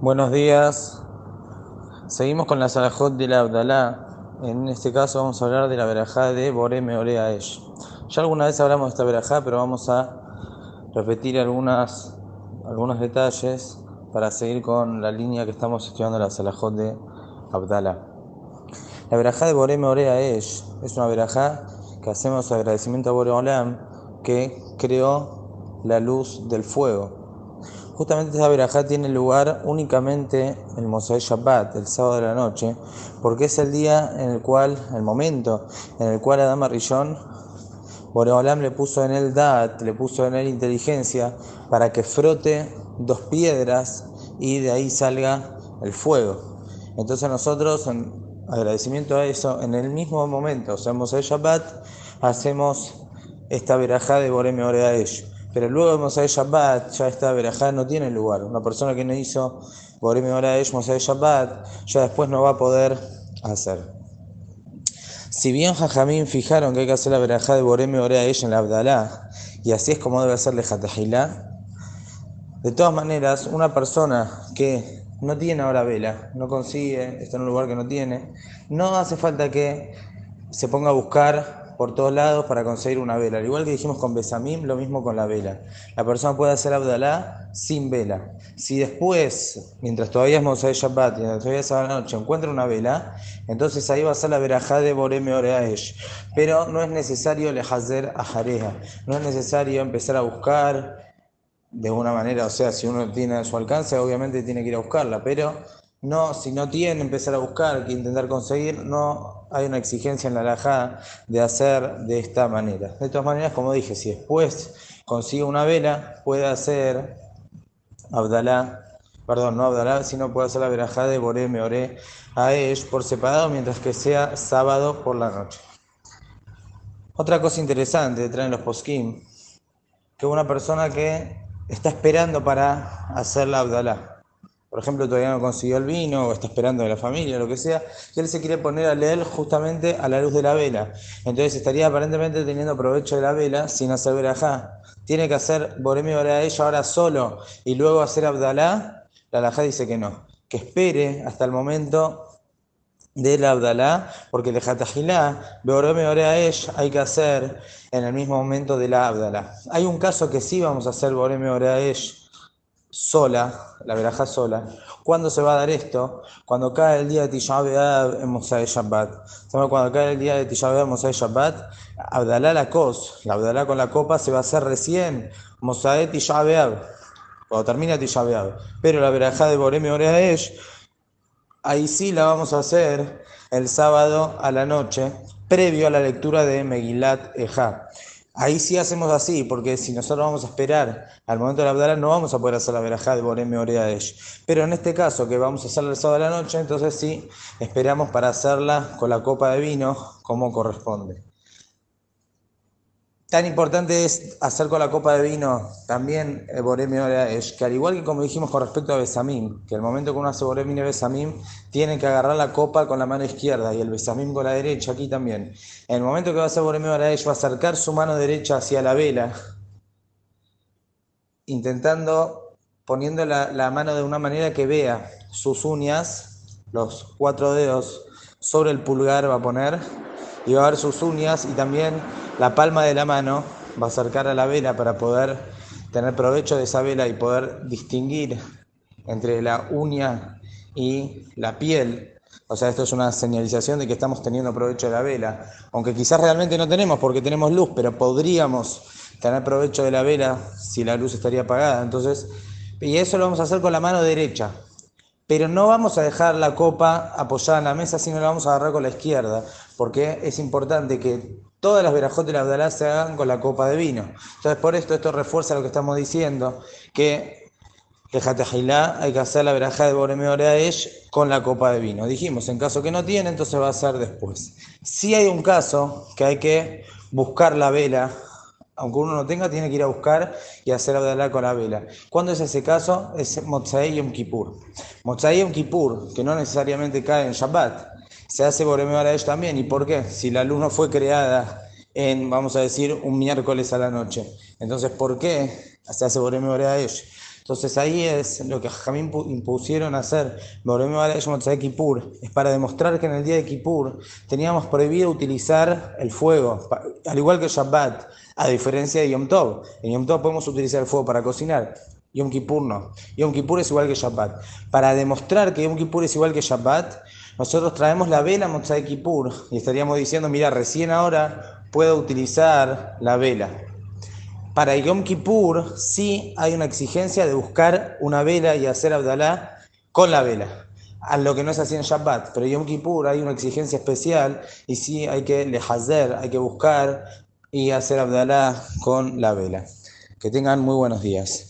Buenos días. Seguimos con la Salahot de la Abdalá. En este caso vamos a hablar de la verajá de Bore Meorea Esh. Ya alguna vez hablamos de esta verajá, pero vamos a repetir algunos detalles para seguir con la línea que estamos estudiando la Salahot de Abdalá. La verajá de Bore Meorea Esh es una verajá que hacemos agradecimiento a Bore Olam que creó la luz del fuego. Justamente esta verajá tiene lugar únicamente el Mosai Shabbat, el sábado de la noche, porque es el día en el cual, el momento en el cual Adama Rillón, Boreolam le puso en él dat, le puso en él inteligencia para que frote dos piedras y de ahí salga el fuego. Entonces nosotros, en agradecimiento a eso, en el mismo momento, o sea, en Mosai Shabbat, hacemos esta verajá de Boreme Oreaesh. Pero luego de Mosai Shabbat, ya esta verajá no tiene lugar. Una persona que no hizo Boreme Oreaesh, Mosai Shabbat, ya después no va a poder hacer. Si bien Jajamín fijaron que hay que hacer la verajá de Boreme Oreaesh en la Abdalá, y así es como debe hacerle Jatahilá, de todas maneras, una persona que no tiene ahora vela, no consigue, está en un lugar que no tiene, no hace falta que se ponga a buscar por todos lados para conseguir una vela. Al igual que dijimos con Besamim, lo mismo con la vela. La persona puede hacer Abdalá sin vela. Si después, mientras todavía es Mosai Shabbat, mientras todavía es a la noche, encuentra una vela, entonces ahí va a ser la verajá de Boreme Oreaesh. Pero no es necesario lehazer a Jareja. No es necesario empezar a buscar de una manera, o sea, si uno tiene a su alcance, obviamente tiene que ir a buscarla, pero no, si no tiene, empezar a buscar, que intentar conseguir, no hay una exigencia en la alajá de hacer de esta manera. De todas maneras, como dije, si después consigue una vela, puede hacer Abdalá, perdón, no Abdalá, sino puede hacer la verajá de Boré Meoré a Esh por separado, mientras que sea sábado por la noche. Otra cosa interesante de traer los poskim, que una persona que está esperando para hacer la Abdalá. Por ejemplo, todavía no consiguió el vino, o está esperando de la familia, lo que sea, y él se quiere poner a leer justamente a la luz de la vela. Entonces estaría aparentemente teniendo provecho de la vela sin hacer verajá. Tiene que hacer Boremi a ella ahora solo y luego hacer Abdalá. La alajá dice que no, que espere hasta el momento del Abdalá, porque de Jatajilá, Boremi a ella hay que hacer en el mismo momento de la Abdalá. Hay un caso que sí vamos a hacer a ella sola, la verajá sola. ¿Cuándo se va a dar esto? Cuando cae el día de Tisha B'Av en Mosai Shabbat. Cuando cae el día de Tisha B'Av en Mosai Shabbat, Abdalá la cos, la Abdalá con la copa se va a hacer recién Mosai Tisha cuando termina Tisha. Pero la verajá de Boreme Oreaesh, ahí sí la vamos a hacer el sábado a la noche, previo a la lectura de Megilat Ejá. Ahí sí hacemos así, porque si nosotros vamos a esperar al momento de la Abdalá, no vamos a poder hacer la verajá de Boreme Oreaesh. Pero en este caso, que vamos a hacerla el sábado de la noche, entonces sí esperamos para hacerla con la copa de vino como corresponde. Tan importante es hacer con la copa de vino también Boreme Oreaesh, que al igual que como dijimos con respecto a Besamim, que el momento que uno hace Boreme y Besamim, tiene que agarrar la copa con la mano izquierda y el Besamim con la derecha, aquí también. En el momento que va a hacer Boreme Oreaesh, va a acercar su mano derecha hacia la vela, intentando, poniendo la, la mano de una manera que vea sus uñas, los cuatro dedos sobre el pulgar va a poner, y va a ver sus uñas y también la palma de la mano va a acercar a la vela para poder tener provecho de esa vela y poder distinguir entre la uña y la piel. O sea, esto es una señalización de que estamos teniendo provecho de la vela. Aunque quizás realmente no tenemos porque tenemos luz, pero podríamos tener provecho de la vela si la luz estaría apagada. Entonces, y eso lo vamos a hacer con la mano derecha. Pero no vamos a dejar la copa apoyada en la mesa, sino la vamos a agarrar con la izquierda, porque es importante que todas las verajotas de la Abdalá se hagan con la copa de vino. Entonces, por esto, esto refuerza lo que estamos diciendo, que hay que hacer la verajá de Boreme Oreaesh con la copa de vino. Dijimos, en caso que no tiene, entonces va a ser después. Si hay un caso que hay que buscar la vela, aunque uno no tenga, tiene que ir a buscar y hacer Abdalá con la vela. ¿Cuándo es ese caso? Es Motzai Yom Kippur. Motzai Yom Kippur, que no necesariamente cae en Shabbat, se hace Boreme Oreaesh también. ¿Y por qué? Si la luz no fue creada en, vamos a decir, un miércoles a la noche. Entonces, ¿por qué se hace Boreme Oreaesh? Entonces ahí es lo que Jamín impusieron hacer, Kippur, es para demostrar que en el día de Kippur teníamos prohibido utilizar el fuego, al igual que Shabbat, a diferencia de Yom Tov. En Yom Tov podemos utilizar el fuego para cocinar, Yom Kippur no. Yom Kippur es igual que Shabbat. Para demostrar que Yom Kippur es igual que Shabbat, nosotros traemos la vela Motzai Kippur y estaríamos diciendo, mira, recién ahora puedo utilizar la vela. Para Yom Kippur sí hay una exigencia de buscar una vela y hacer Abdalá con la vela, a lo que no es así en Shabbat. Pero Yom Kippur hay una exigencia especial y sí hay que lehazer, hay que buscar y hacer Abdalá con la vela. Que tengan muy buenos días.